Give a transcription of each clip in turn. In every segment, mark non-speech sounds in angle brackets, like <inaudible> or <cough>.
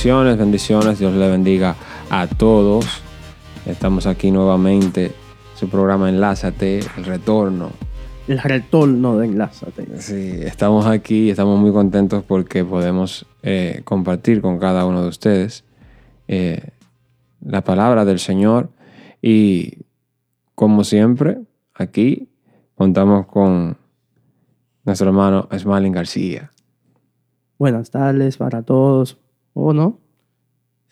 bendiciones, bendiciones. Dios le bendiga a todos. Estamos aquí nuevamente. Su programa Enlázate, el retorno. El retorno de Enlázate. Sí, estamos aquí y estamos muy contentos porque podemos eh, compartir con cada uno de ustedes eh, la palabra del Señor. Y como siempre, aquí contamos con nuestro hermano Smalin García. Buenas tardes para todos. ¿O no?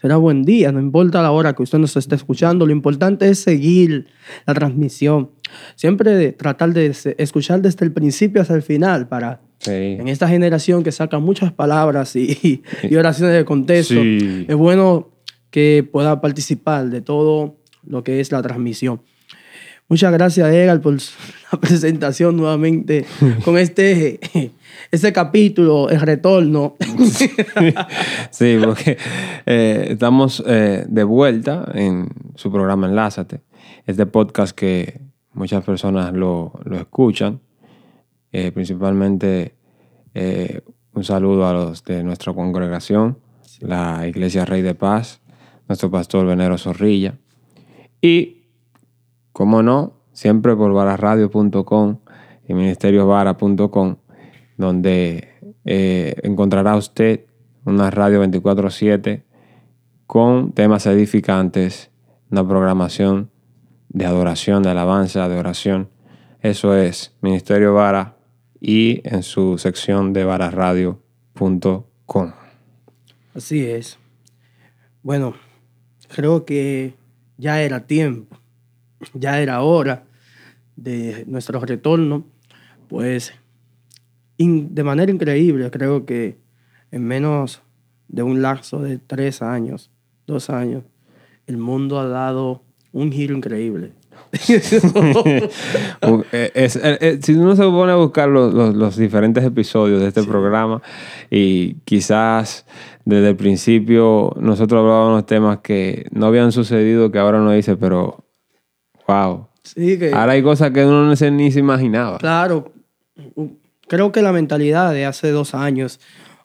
Será buen día, no importa la hora que usted nos esté escuchando, lo importante es seguir la transmisión. Siempre tratar de escuchar desde el principio hasta el final para en esta generación que saca muchas palabras y, y oraciones de contexto, es bueno que pueda participar de todo lo que es la transmisión. Muchas gracias, Edgar, por la presentación nuevamente con este, <laughs> este capítulo, el retorno. <laughs> sí, porque eh, estamos eh, de vuelta en su programa Enlázate, este podcast que muchas personas lo, escuchan, eh, principalmente un saludo a los de nuestra congregación, la Iglesia Rey de Paz, nuestro pastor Venero Zorrilla, y como no, siempre por varasradio.com y ministeriosvara.com, donde eh, encontrará usted una radio 24/7 con temas edificantes, una programación de adoración, de alabanza, de oración. Eso es Ministerio Vara y en su sección de varasradio.com. Así es. Bueno, creo que ya era tiempo ya era hora de nuestro retorno, pues de manera increíble, creo que en menos de un lapso de tres años, dos años, el mundo ha dado un giro increíble. <laughs> Eh, eh, eh, si uno se pone a buscar los, diferentes episodios de este programa y quizás desde el principio nosotros hablábamos temas que no habían sucedido que ahora uno dice, pero Wow. Sí, que, Ahora hay cosas que uno no se, ni se imaginaba. Claro. Creo que la mentalidad de hace dos años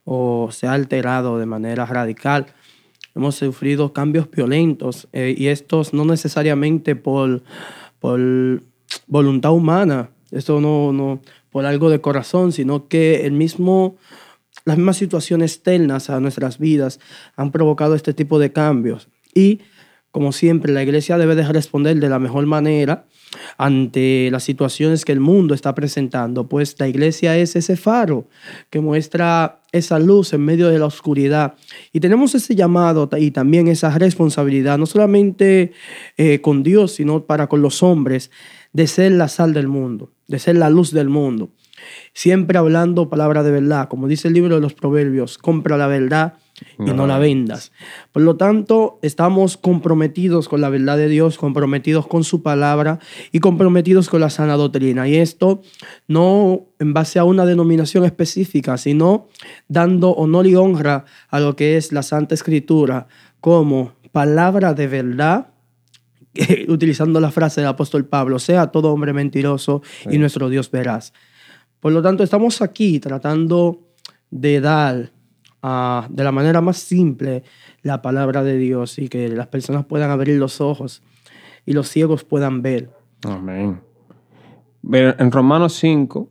o se ha alterado de manera radical. Hemos sufrido cambios violentos eh, y estos no necesariamente por, por voluntad humana, esto no, no por algo de corazón, sino que el mismo, las mismas situaciones externas a nuestras vidas han provocado este tipo de cambios. Y como siempre, la iglesia debe de responder de la mejor manera ante las situaciones que el mundo está presentando, pues la iglesia es ese faro que muestra esa luz en medio de la oscuridad. Y tenemos ese llamado y también esa responsabilidad, no solamente eh, con Dios, sino para con los hombres, de ser la sal del mundo, de ser la luz del mundo. Siempre hablando palabra de verdad, como dice el libro de los Proverbios, compra la verdad y no, la vendas. Por lo tanto, estamos comprometidos con la verdad de Dios, comprometidos con su palabra y comprometidos con la sana doctrina. Y esto no en base a una denominación específica, sino dando honor y honra a lo que es la Santa Escritura como palabra de verdad <laughs> utilizando la frase del apóstol Pablo, sea todo hombre mentiroso y nuestro Dios verás. Por lo tanto, estamos aquí tratando de dar de la manera más simple la palabra de Dios y que las personas puedan abrir los ojos y los ciegos puedan ver. Amén. En Romanos 5,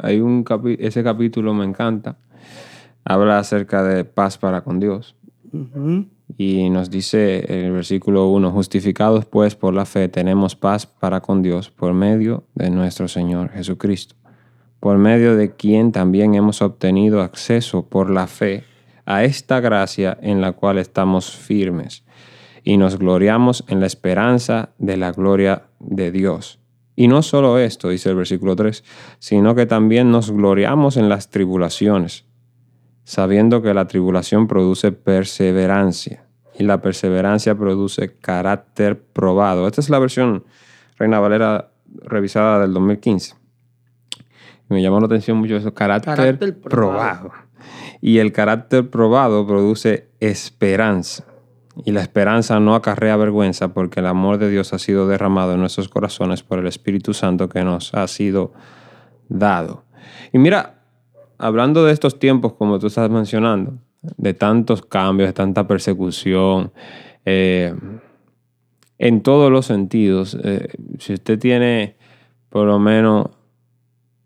hay un ese capítulo me encanta, habla acerca de paz para con Dios. Y nos dice en el versículo 1, justificados pues por la fe tenemos paz para con Dios por medio de nuestro Señor Jesucristo, por medio de quien también hemos obtenido acceso por la fe a esta gracia en la cual estamos firmes y nos gloriamos en la esperanza de la gloria de Dios. Y no solo esto, dice el versículo 3, sino que también nos gloriamos en las tribulaciones, sabiendo que la tribulación produce perseverancia y la perseverancia produce carácter probado. Esta es la versión Reina Valera revisada del 2015. Me llamó la atención mucho eso, carácter, probado. Y el carácter probado produce esperanza. Y la esperanza no acarrea vergüenza porque el amor de Dios ha sido derramado en nuestros corazones por el Espíritu Santo que nos ha sido dado. Y mira, hablando de estos tiempos como tú estás mencionando, de tantos cambios, de tanta persecución, eh, en todos los sentidos. Eh, si usted tiene, por lo menos,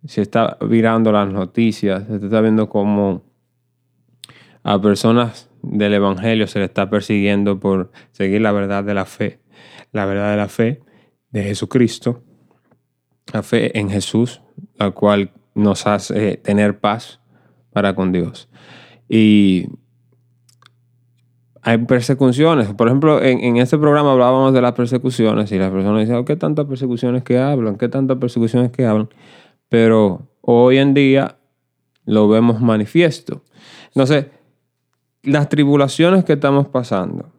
si está mirando las noticias, usted está viendo cómo a personas del Evangelio se le está persiguiendo por seguir la verdad de la fe, la verdad de la fe de Jesucristo, la fe en Jesús, la cual nos hace tener paz para con Dios. Y hay persecuciones. Por ejemplo, en, este programa hablábamos de las persecuciones y las personas dicen, oh, ¿qué tantas persecuciones que hablan? ¿Qué tantas persecuciones que hablan? Pero hoy en día lo vemos manifiesto. Entonces, las tribulaciones que estamos pasando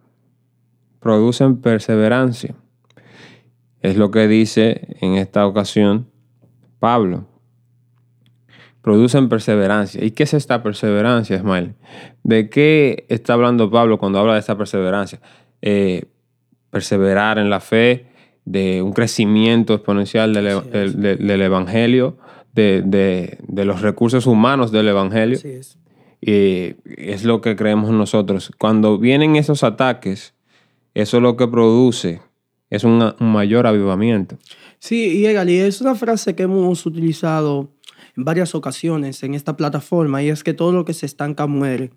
producen perseverancia. Es lo que dice en esta ocasión Pablo producen perseverancia. ¿Y qué es esta perseverancia, Ismael? ¿De qué está hablando Pablo cuando habla de esta perseverancia? Eh, perseverar en la fe, de un crecimiento exponencial del, Evangelio, de, los recursos humanos del Evangelio. es. Y es lo que creemos nosotros. Cuando vienen esos ataques, eso es lo que produce, es un, mayor avivamiento. Sí, y es una frase que hemos utilizado en varias ocasiones en esta plataforma y es que todo lo que se estanca muere.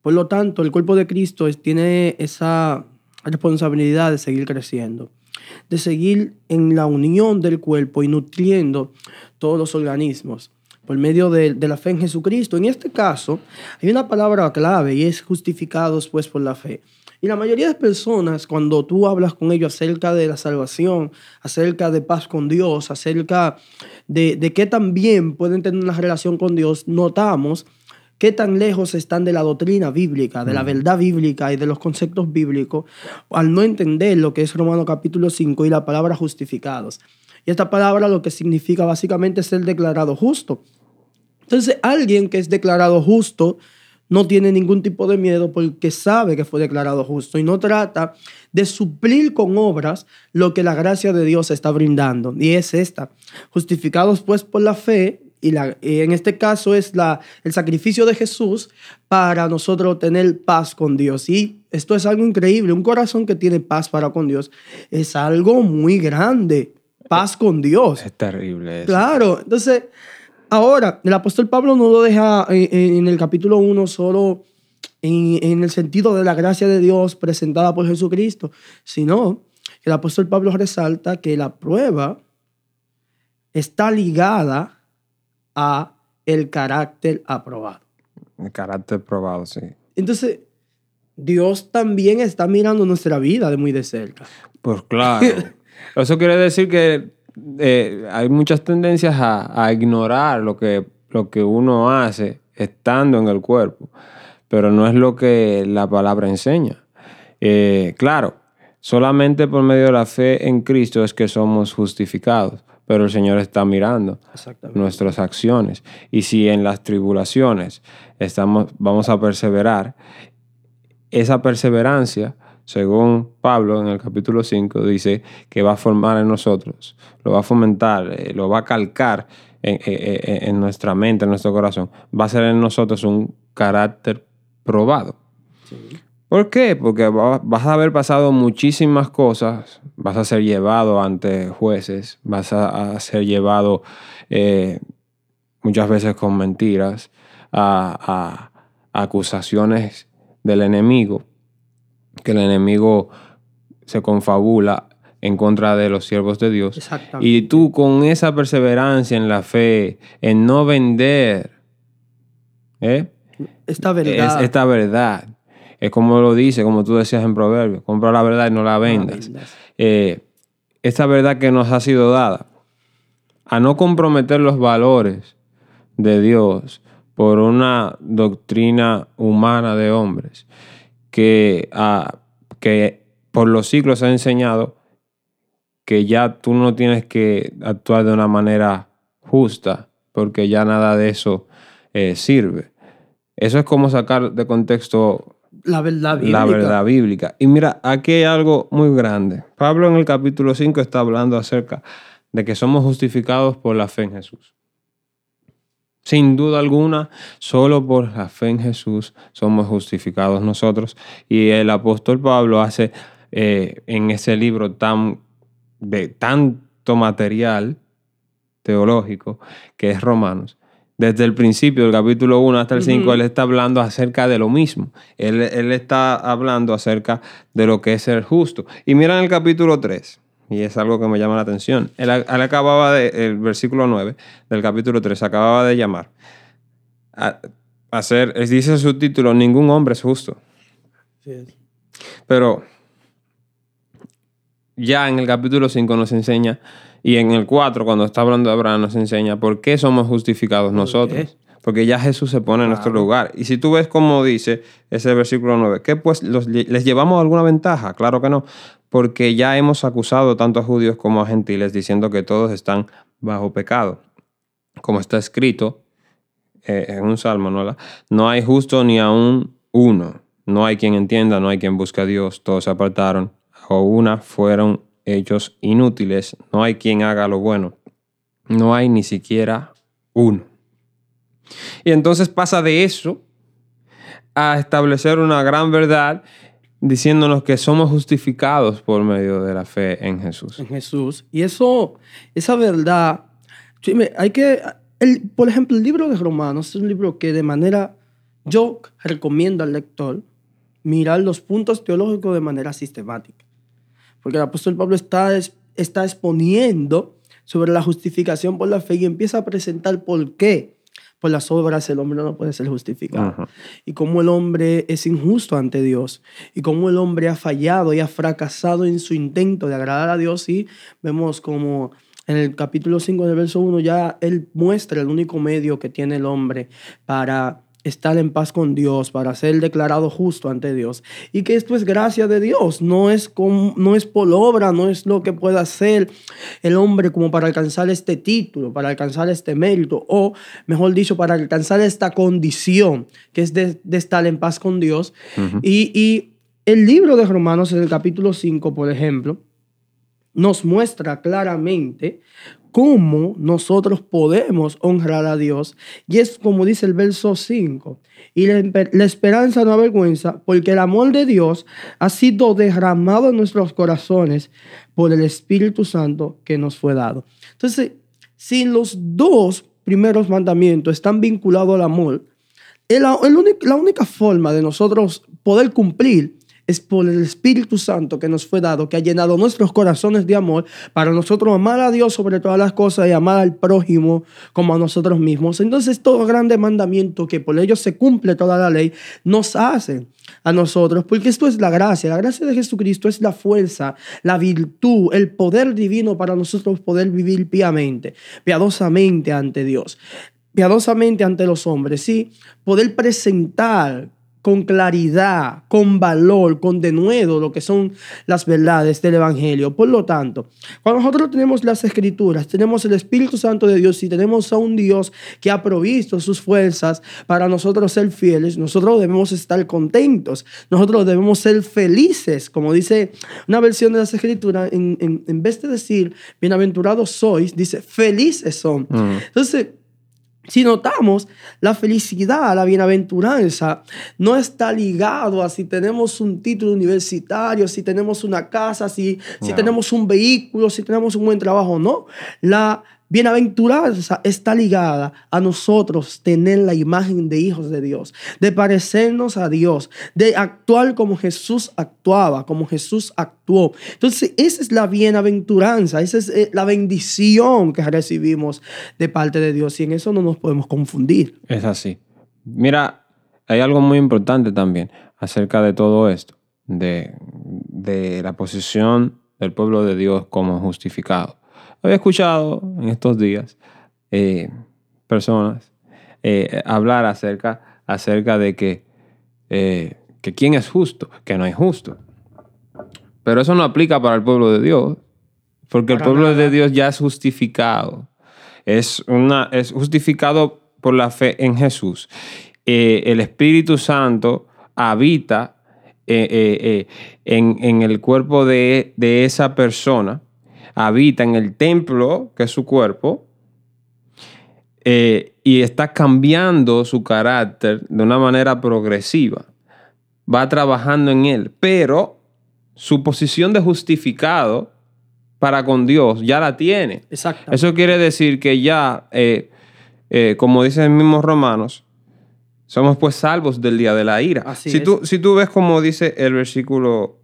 Por lo tanto, el cuerpo de Cristo tiene esa responsabilidad de seguir creciendo, de seguir en la unión del cuerpo y nutriendo todos los organismos por medio de, la fe en Jesucristo. En este caso, hay una palabra clave y es justificados pues por la fe. Y la mayoría de personas, cuando tú hablas con ellos acerca de la salvación, acerca de paz con Dios, acerca de, de qué tan bien pueden tener una relación con Dios, notamos qué tan lejos están de la doctrina bíblica, de la verdad bíblica y de los conceptos bíblicos, al no entender lo que es Romano capítulo 5 y la palabra justificados. Y esta palabra lo que significa básicamente es ser declarado justo. Entonces, alguien que es declarado justo no tiene ningún tipo de miedo porque sabe que fue declarado justo y no trata de suplir con obras lo que la gracia de Dios está brindando. Y es esta. Justificados pues por la fe, y, la, en este caso es la, el sacrificio de Jesús para nosotros tener paz con Dios. Y esto es algo increíble. Un corazón que tiene paz para con Dios es algo muy grande. Paz con Dios. Es terrible. Eso. Claro. Entonces, Ahora, el apóstol Pablo no lo deja en, el capítulo 1 solo en, el sentido de la gracia de Dios presentada por Jesucristo, sino que el apóstol Pablo resalta que la prueba está ligada a el carácter aprobado. El carácter probado, sí. Entonces, Dios también está mirando nuestra vida de muy de cerca. Pues claro. <laughs> Eso quiere decir que eh, hay muchas tendencias a, ignorar lo que, lo que uno hace estando en el cuerpo, pero no es lo que la palabra enseña. Eh, claro, solamente por medio de la fe en Cristo es que somos justificados, pero el Señor está mirando nuestras acciones. Y si en las tribulaciones estamos, vamos a perseverar, esa perseverancia según Pablo en el capítulo 5, dice que va a formar en nosotros, lo va a fomentar, eh, lo va a calcar eh, eh, en, nuestra mente, en nuestro corazón. Va a ser en nosotros un carácter probado. ¿Por qué? Porque vas a haber pasado muchísimas cosas, vas a ser llevado ante jueces, vas a, ser llevado muchas veces con mentiras, a acusaciones del enemigo que el enemigo se confabula en contra de los siervos de Dios. Y tú con esa perseverancia en la fe, en no vender ¿eh? esta verdad. Es esta verdad. Es como lo dice, como tú decías en Proverbios, compra la verdad y no la vendas. Eh, esta verdad que nos ha sido dada, a no comprometer los valores de Dios por una doctrina humana de hombres, que, ah, que por los siglos ha enseñado que ya tú no tienes que actuar de una manera justa, porque ya nada de eso eh, sirve. Eso es como sacar de contexto la verdad bíblica. La verdad bíblica. Y mira, aquí hay algo muy grande. Pablo en el capítulo 5 está hablando acerca de que somos justificados por la fe en Jesús. Sin duda alguna, solo por la fe en Jesús somos justificados nosotros. Y el apóstol Pablo hace eh, en ese libro tan, de tanto material teológico que es Romanos. Desde el principio, del capítulo 1 hasta el 5, él está hablando acerca de lo mismo. Él, él, está hablando acerca de lo que es ser justo. Y mira en el capítulo 3, y es algo que me llama la atención. Él, acababa de, el versículo 9 del capítulo 3, acababa de llamar a, hacer, dice su título, ningún hombre es justo. Pero ya en el capítulo 5 nos enseña, y en el 4, cuando está hablando de Abraham, nos enseña por qué somos justificados nosotros. Porque ya Jesús se pone en nuestro lugar. Y si tú ves cómo dice ese versículo 9, ¿qué pues les llevamos alguna ventaja? Claro que no porque ya hemos acusado tanto a judíos como a gentiles diciendo que todos están bajo pecado. Como está escrito eh, en un salmo, ¿no? No hay justo ni aún uno. No hay quien entienda, no hay quien busque a Dios. Todos se apartaron. O una fueron hechos inútiles. No hay quien haga lo bueno. No hay ni siquiera uno. Y entonces pasa de eso a establecer una gran verdad diciéndonos que somos justificados por medio de la fe en Jesús. En Jesús. Y eso, esa verdad, hay que, el, por ejemplo, el libro de Romanos es un libro que de manera, yo recomiendo al lector mirar los puntos teológicos de manera sistemática. Porque el apóstol Pablo está, está exponiendo sobre la justificación por la fe y empieza a presentar por qué por las obras el hombre no puede ser justificado. Y cómo el hombre es injusto ante Dios. Y cómo el hombre ha fallado y ha fracasado en su intento de agradar a Dios. Y vemos como en el capítulo 5 del verso 1 ya él muestra el único medio que tiene el hombre para estar en paz con Dios, para ser declarado justo ante Dios. Y que esto es gracia de Dios, no es, no es por obra, no es lo que pueda hacer el hombre como para alcanzar este título, para alcanzar este mérito, o mejor dicho, para alcanzar esta condición, que es de, estar en paz con Dios. y, y el libro de Romanos, en el capítulo 5, por ejemplo, nos muestra claramente cómo nosotros podemos honrar a Dios. Y es como dice el verso 5. Y la, esperanza no avergüenza, porque el amor de Dios ha sido derramado en nuestros corazones por el Espíritu Santo que nos fue dado. Entonces, si los dos primeros mandamientos están vinculados al amor, la única forma de nosotros poder cumplir es por el Espíritu Santo que nos fue dado, que ha llenado nuestros corazones de amor para nosotros amar a Dios sobre todas las cosas y amar al prójimo como a nosotros mismos. Entonces todo grande mandamiento que por ello se cumple toda la ley nos hace a nosotros, porque esto es la gracia. La gracia de Jesucristo es la fuerza, la virtud, el poder divino para nosotros poder vivir piamente, piadosamente ante Dios piadosamente ante los hombres, ¿sí? Poder presentar con claridad, con valor, con denuedo lo que son las verdades del Evangelio. Por lo tanto, cuando nosotros tenemos las escrituras, tenemos el Espíritu Santo de Dios y tenemos a un Dios que ha provisto sus fuerzas para nosotros ser fieles, nosotros debemos estar contentos, nosotros debemos ser felices, como dice una versión de las escrituras, en, vez de decir bienaventurados sois, dice felices son. Mm. Entonces, si notamos, la felicidad, la bienaventuranza, no está ligado a si tenemos un título universitario, si tenemos una casa, si, si tenemos un vehículo, si tenemos un buen trabajo, no. La Bienaventuranza está ligada a nosotros tener la imagen de hijos de Dios, de parecernos a Dios, de actuar como Jesús actuaba, como Jesús actuó. Entonces, esa es la bienaventuranza, esa es eh, la bendición que recibimos de parte de Dios y en eso no nos podemos confundir. Es así. Mira, hay algo muy importante también acerca de todo esto, de, de la posición del pueblo de Dios como justificado. Había escuchado en estos días eh, personas eh, hablar acerca, acerca de que, eh, que quién es justo, que no es justo. Pero eso no aplica para el pueblo de Dios, porque el pueblo de Dios ya es justificado. Es, una, es justificado por la fe en Jesús. el Espíritu Santo habita en, en, el cuerpo de, de esa persona habita en el templo, que es su cuerpo, eh, y está cambiando su carácter de una manera progresiva. Va trabajando en él, pero su posición de justificado para con Dios ya la tiene. Exacto. Eso quiere decir que ya, eh, eh, como dicen los mismos romanos, somos pues salvos del día de la ira. Así si, es. Tú, si tú ves como dice el versículo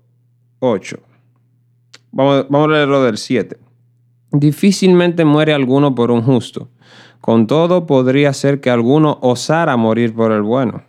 8, vamos, vamos a leerlo del 7. Difícilmente muere alguno por un justo. Con todo podría ser que alguno osara morir por el bueno.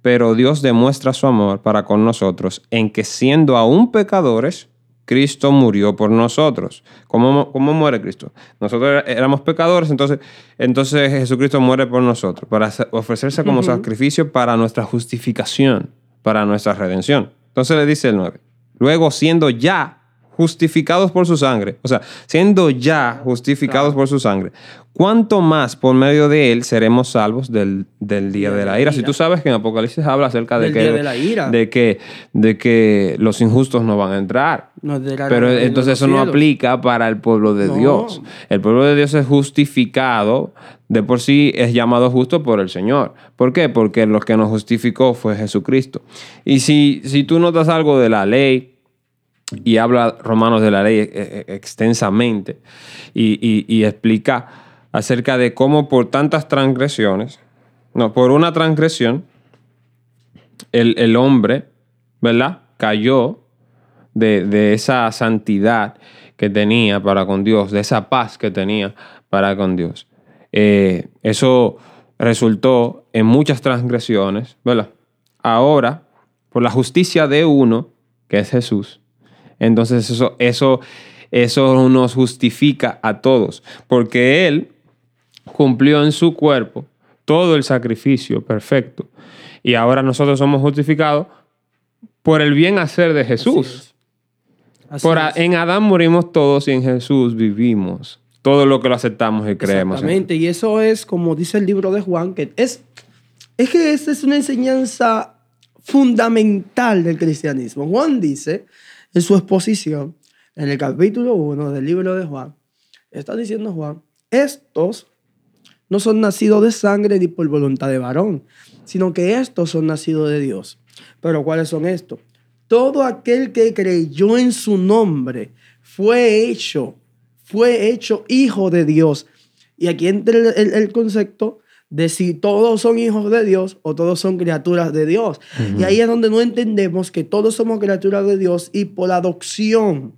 Pero Dios demuestra su amor para con nosotros en que siendo aún pecadores, Cristo murió por nosotros. ¿Cómo, cómo muere Cristo? Nosotros éramos pecadores, entonces, entonces Jesucristo muere por nosotros, para ofrecerse como sacrificio para nuestra justificación, para nuestra redención. Entonces le dice el 9. Luego, siendo ya justificados por su sangre, o sea, siendo ya justificados por su sangre, ¿cuánto más por medio de él seremos salvos del, del día de la ira? Si tú sabes que en Apocalipsis habla acerca de Del que, día de la ira. de que, de que los injustos no van a entrar. Pero entonces eso no aplica para el pueblo de No. Dios. El pueblo de Dios es justificado, de por sí es llamado justo por el Señor. ¿Por qué? Porque lo que nos justificó fue Jesucristo. Y si, si tú notas algo de la ley, y habla Romanos de la ley eh, eh, extensamente, y, explica acerca de cómo por tantas transgresiones, no, por una transgresión, el, el hombre, ¿verdad? Cayó de, de esa santidad que tenía para con Dios, de esa paz que tenía para con Dios. Eh, eso resultó en muchas transgresiones, ¿verdad? Ahora, por la justicia de uno, que es Jesús, entonces eso, eso, eso nos justifica a todos, porque Él cumplió en su cuerpo todo el sacrificio perfecto. Y ahora nosotros somos justificados por el bien hacer de Jesús. Así Por es. en Adán morimos todos y en Jesús vivimos. Todo lo que lo aceptamos y creemos. en- Exactamente, y eso es como dice el libro de Juan, que es, es que esta es una enseñanza fundamental del cristianismo. Juan dice en su exposición, en el capítulo 1 del libro de Juan, está diciendo Juan, estos no son nacidos de sangre ni por voluntad de varón, sino que estos son nacidos de Dios. Pero ¿cuáles son estos? Todo aquel que creyó en su nombre fue hecho, fue hecho hijo de Dios. Y aquí entra el, el- el concepto de si todos son hijos de Dios o todos son criaturas de Dios. Y ahí es donde no entendemos que todos somos criaturas de Dios y por adopción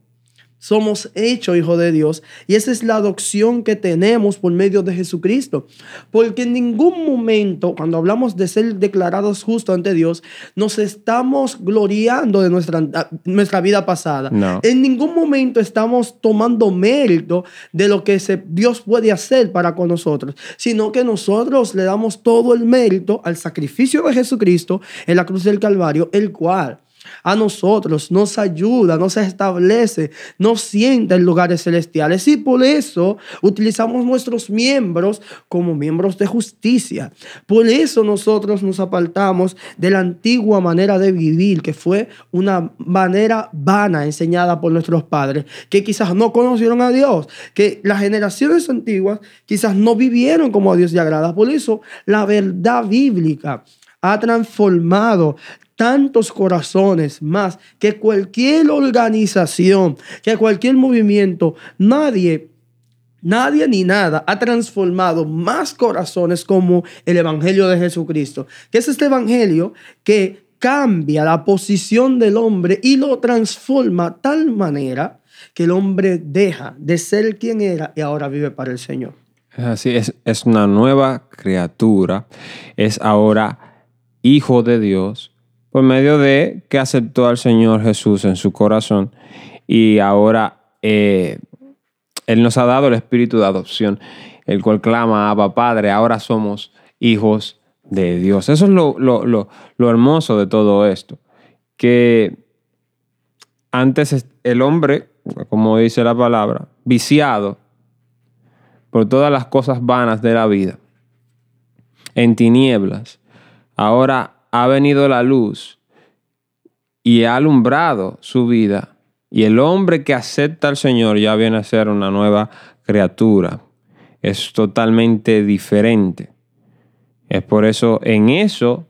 somos hechos hijos de Dios. Y esa es la adopción que tenemos por medio de Jesucristo. Porque en ningún momento, cuando hablamos de ser declarados justos ante Dios, nos estamos gloriando de nuestra, nuestra vida pasada. No. En ningún momento estamos tomando mérito de lo que se- Dios puede hacer para con nosotros, sino que nosotros le damos todo el mérito al sacrificio de Jesucristo en la cruz del Calvario, el cual a nosotros nos ayuda, nos establece, nos sienta en lugares celestiales y por eso utilizamos nuestros miembros como miembros de justicia. Por eso nosotros nos apartamos de la antigua manera de vivir, que fue una manera vana enseñada por nuestros padres, que quizás no conocieron a Dios, que las generaciones antiguas quizás no vivieron como a Dios le agrada. Por eso la verdad bíblica ha transformado tantos corazones más que cualquier organización, que cualquier movimiento, nadie, nadie ni nada ha transformado más corazones como el Evangelio de Jesucristo, que es este Evangelio que cambia la posición del hombre y lo transforma tal manera que el hombre deja de ser quien era y ahora vive para el Señor. Así, es, es una nueva criatura. Es ahora hijo de Dios por medio de que aceptó al Señor Jesús en su corazón y ahora eh, Él nos ha dado el espíritu de adopción, el cual clama, Abba Padre, ahora somos hijos de Dios. Eso es lo, lo- lo- lo hermoso de todo esto, que antes es- el hombre, como dice la palabra, viciado por todas las cosas vanas de la vida, en tinieblas, ahora ha venido la luz y ha alumbrado su vida. Y el hombre que acepta al Señor ya viene a ser una nueva criatura. es totalmente diferente. Es por eso, en eso,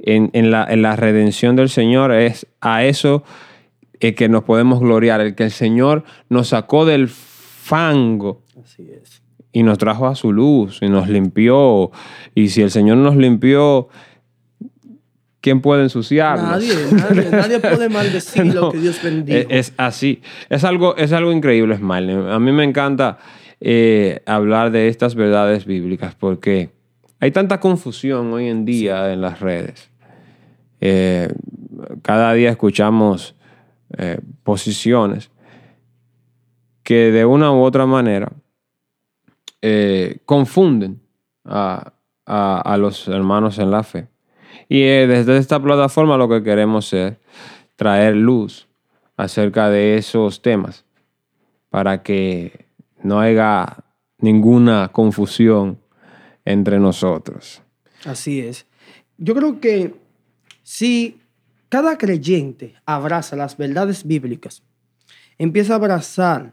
en, la, en la, redención del Señor, es a eso que nos podemos gloriar, el que el Señor nos sacó del fango. Así es. Y nos trajo a su luz y nos limpió. Y si el Señor nos limpió, ¿quién puede ensuciarnos? Nadie, nadie, <laughs> nadie puede maldecir lo que Dios bendijo. Es, así. Es algo, es algo increíble, Smiley. A mí me encanta eh, hablar de estas verdades bíblicas porque hay tanta confusión hoy en día en las redes. Eh, cada día escuchamos eh, posiciones que de una u otra manera confunden a, los hermanos en la fe. Y desde esta plataforma lo que queremos es traer luz acerca de esos temas para que no haya ninguna confusión entre nosotros. Así es. Yo creo que si cada creyente abraza las verdades bíblicas, empieza a abrazar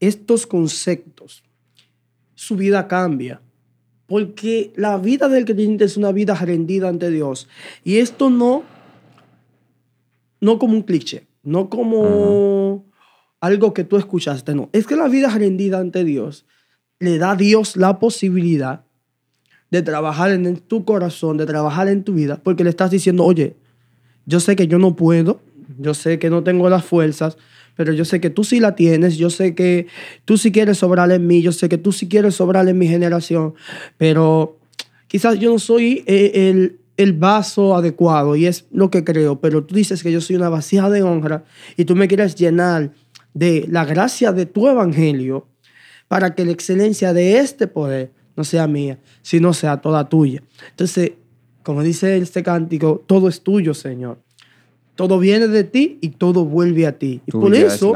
estos conceptos, su vida cambia. Porque la vida del creyente es una vida rendida ante Dios. Y esto no, no como un cliché, no como algo que tú escuchaste, no. Es que la vida rendida ante Dios le da a Dios la posibilidad de trabajar en tu corazón, de trabajar en tu vida, porque le estás diciendo, oye, yo sé que yo no puedo, yo sé que no tengo las fuerzas, pero yo sé que tú sí la tienes, yo sé que tú sí quieres sobrar en mí, yo sé que tú sí quieres sobrar en mi generación, pero quizás yo no soy eh, el, el vaso adecuado y es lo que creo, pero tú dices que yo soy una vasija de honra y tú me quieres llenar de la gracia de tu evangelio para que la excelencia de este poder no sea mía, sino sea toda tuya. Entonces, como dice este cántico, todo es tuyo, Señor. Todo viene de ti y todo vuelve a ti. Y por eso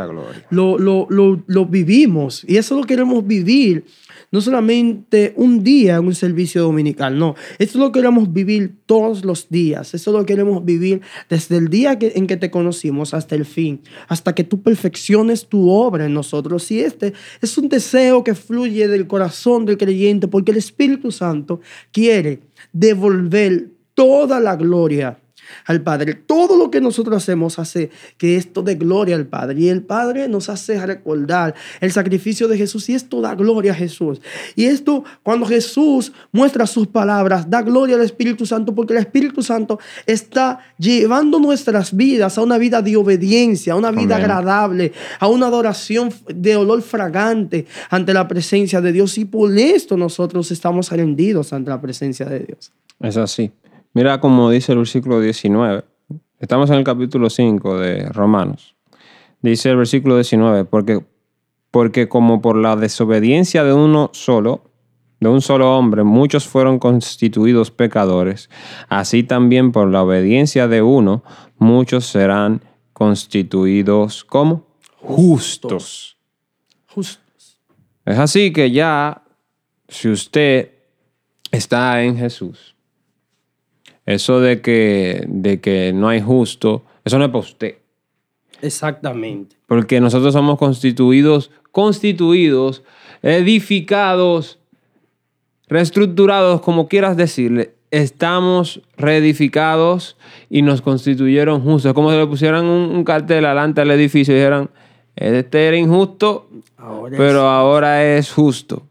lo, lo, lo, lo, vivimos. Y eso lo queremos vivir no solamente un día en un servicio dominical, no. Esto lo queremos vivir todos los días. Eso lo queremos vivir desde el día en que te conocimos hasta el fin, hasta que tú perfecciones tu obra en nosotros. Y este es un deseo que fluye del corazón del creyente porque el Espíritu Santo quiere devolver toda la gloria al Padre. Todo lo que nosotros hacemos hace que esto dé gloria al Padre. Y el Padre nos hace recordar el sacrificio de Jesús y esto da gloria a Jesús. Y esto, cuando Jesús muestra sus palabras, da gloria al Espíritu Santo porque el Espíritu Santo está llevando nuestras vidas a una vida de obediencia, a una vida agradable, a una adoración de olor fragante ante la presencia de Dios. Y por esto nosotros estamos rendidos ante la presencia de Dios. Es así. Mira como dice el versículo 19. Estamos en el capítulo 5 de Romanos. Dice el versículo 19, porque, porque como por la desobediencia de uno solo, de un solo hombre, muchos fueron constituidos pecadores, así también por la obediencia de uno, muchos serán constituidos como justos. Justos. Es así que ya, si usted está en Jesús, eso de que, de que no hay justo, eso no es para usted. Exactamente. Porque nosotros somos constituidos, constituidos, edificados, reestructurados, como quieras decirle. Estamos reedificados y nos constituyeron justos. Es como si le pusieran un, cartel adelante al edificio y dijeran, este era injusto, pero ahora es justo.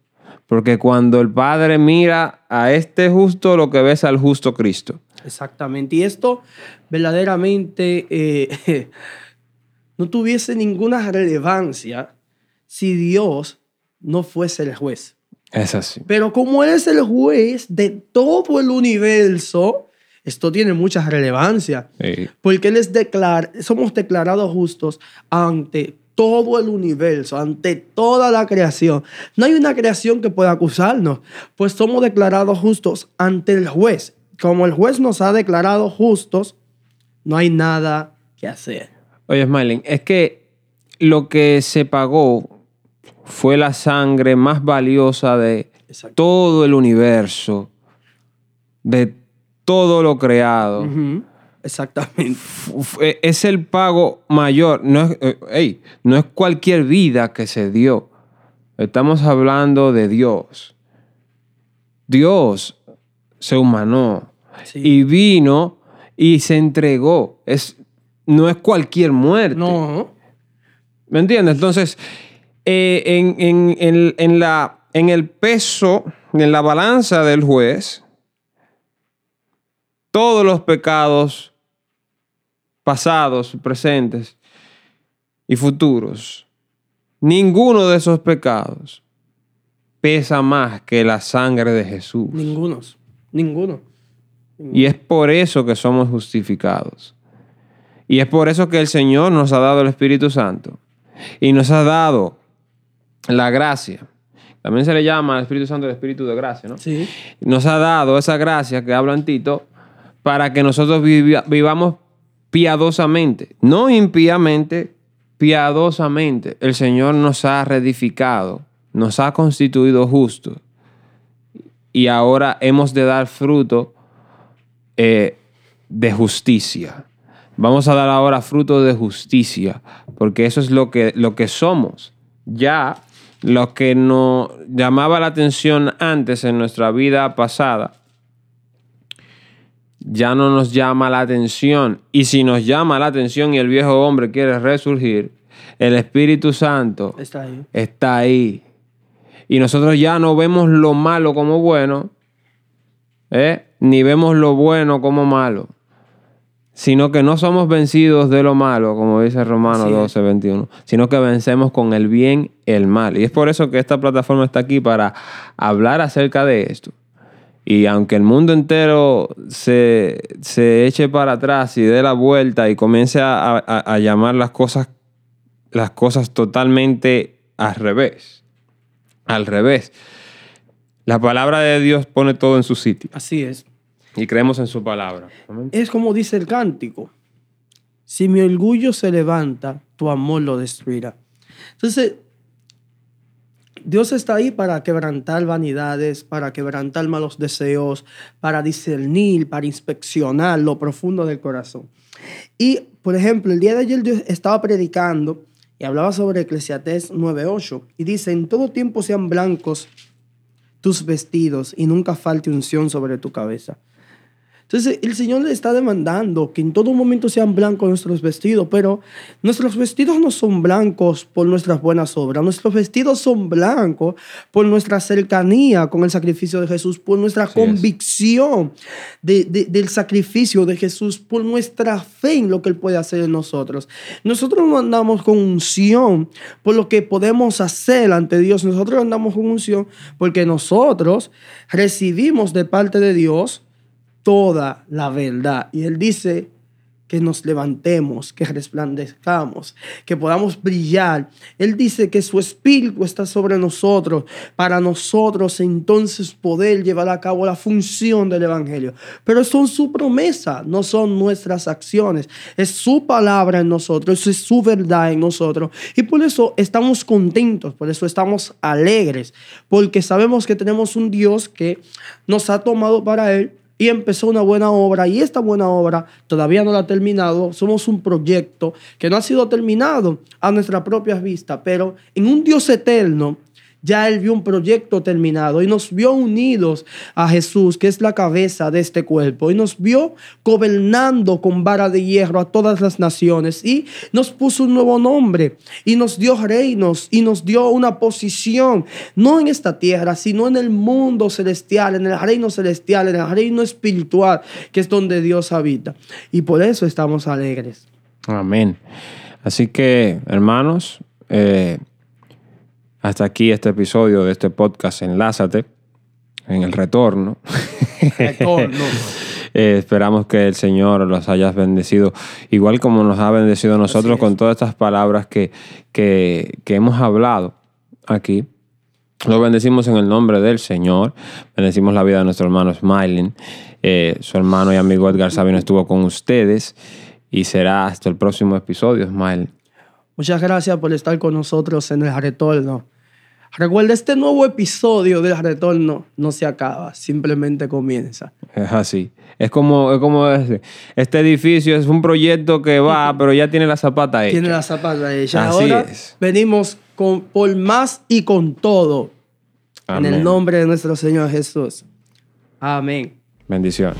Porque cuando el Padre mira a este justo, lo que ve es al justo Cristo. Exactamente. Y esto verdaderamente eh, <laughs> no tuviese ninguna relevancia si Dios no fuese el juez. Es así. Pero como Él es el juez de todo el universo, esto tiene mucha relevancia. Porque Él es declar somos declarados justos ante todo el universo, ante toda la creación. No hay una creación que pueda acusarnos, pues somos declarados justos ante el juez. Como el juez nos ha declarado justos, no hay nada que hacer. Oye, Smiling, es que lo que se pagó fue la sangre más valiosa de todo el universo, de todo lo creado. Exactamente. E, es el pago mayor. No es, eh, no es cualquier vida que se dio. Estamos hablando de Dios. Dios se humanó Sí. y vino y se entregó. Es, no es cualquier muerte. No. ¿Me entiendes? Entonces, eh, en, en- en- en la, en el peso, en la balanza del juez, todos los pecados pasados, presentes y futuros, ninguno de esos pecados pesa más que la sangre de Jesús. Ningunos. Ninguno. Y es por eso que somos justificados. Y es por eso que el Señor nos ha dado el Espíritu Santo. Y nos ha dado la gracia. También se le llama al Espíritu Santo el Espíritu de gracia, ¿no? Sí. Nos ha dado esa gracia que habla en Tito para que nosotros vivamos piadosamente. No impíamente, piadosamente. El Señor nos ha reedificado, nos ha constituido justos. Y ahora hemos de dar fruto eh, de justicia. Vamos a dar ahora fruto de justicia, porque eso es lo que, lo que somos. Ya lo que nos llamaba la atención antes en nuestra vida pasada, ya no nos llama la atención. Y si nos llama la atención y el viejo hombre quiere resurgir, el Espíritu Santo Está ahí. está ahí. Y nosotros ya no vemos lo malo como bueno, ¿eh? ni vemos lo bueno como malo, sino que no somos vencidos de lo malo, como dice Así es. 12, 21, sino que vencemos con el bien el mal. Y es por eso que esta plataforma está aquí para hablar acerca de esto. Y aunque el mundo entero se, se eche para atrás y dé la vuelta y comience a, a- a llamar las cosas, las cosas totalmente al revés, al revés. La palabra de Dios pone todo en su sitio Así es. y creemos en su palabra. Amén. Es como dice el cántico. Si mi orgullo se levanta, tu amor lo destruirá. Entonces, Dios está ahí para quebrantar vanidades, para quebrantar malos deseos, para discernir, para inspeccionar lo profundo del corazón. Y, por ejemplo, el día de ayer yo estaba predicando y hablaba sobre Eclesiastés 9.8 y dice, en todo tiempo sean blancos tus vestidos y nunca falte unción sobre tu cabeza. Entonces, el Señor le está demandando que en todo momento sean blancos nuestros vestidos, pero nuestros vestidos no son blancos por nuestras buenas obras, nuestros vestidos son blancos por nuestra cercanía con el sacrificio de Jesús, por nuestra Así convicción de- de- del sacrificio de Jesús, por nuestra fe en lo que Él puede hacer en nosotros. Nosotros no andamos con unción por lo que podemos hacer ante Dios, nosotros andamos con unción porque nosotros recibimos de parte de Dios toda la verdad. Y Él dice que nos levantemos, que resplandezcamos, que podamos brillar. Él dice que su espíritu está sobre nosotros, para nosotros entonces poder llevar a cabo la función del Evangelio. Pero son su promesa, no son nuestras acciones. Es su palabra en nosotros, es su verdad en nosotros. Y por eso estamos contentos, por eso estamos alegres, porque sabemos que tenemos un Dios que nos ha tomado para Él y empezó una buena obra y esta buena obra todavía no la ha terminado. Somos un proyecto que no ha sido terminado a nuestra propia vista, pero en un Dios eterno ya Él vio un proyecto terminado y nos vio unidos a Jesús, que es la cabeza de este cuerpo, y nos vio gobernando con vara de hierro a todas las naciones y nos puso un nuevo nombre y nos dio reinos y nos dio una posición, no en esta tierra, sino en el mundo celestial, en el reino celestial, en el reino espiritual, que es donde Dios habita. Y por eso estamos alegres. Amén. Así que, hermanos, eh, hasta aquí este episodio de este podcast Enlázate en el retorno. Retorno. <laughs> Eh, esperamos que el Señor los haya bendecido, igual como nos ha bendecido nosotros con todas estas palabras que, que, que hemos hablado aquí. Lo bendecimos en el nombre del Señor. Bendecimos la vida de nuestro hermano Smiling. Eh, su hermano y amigo Edgar Sabino estuvo con ustedes y será hasta el próximo episodio, Smiling. Muchas gracias por estar con nosotros en el retorno. Recuerda, este nuevo episodio del retorno no se acaba, simplemente comienza. Es así. Es como, es como este, este edificio es un proyecto que va, pero ya tiene la zapata hecha. Tiene la zapata hecha. Así Ahora es. venimos con, por más y con todo. En el nombre de nuestro Señor Jesús. Amén. Bendición.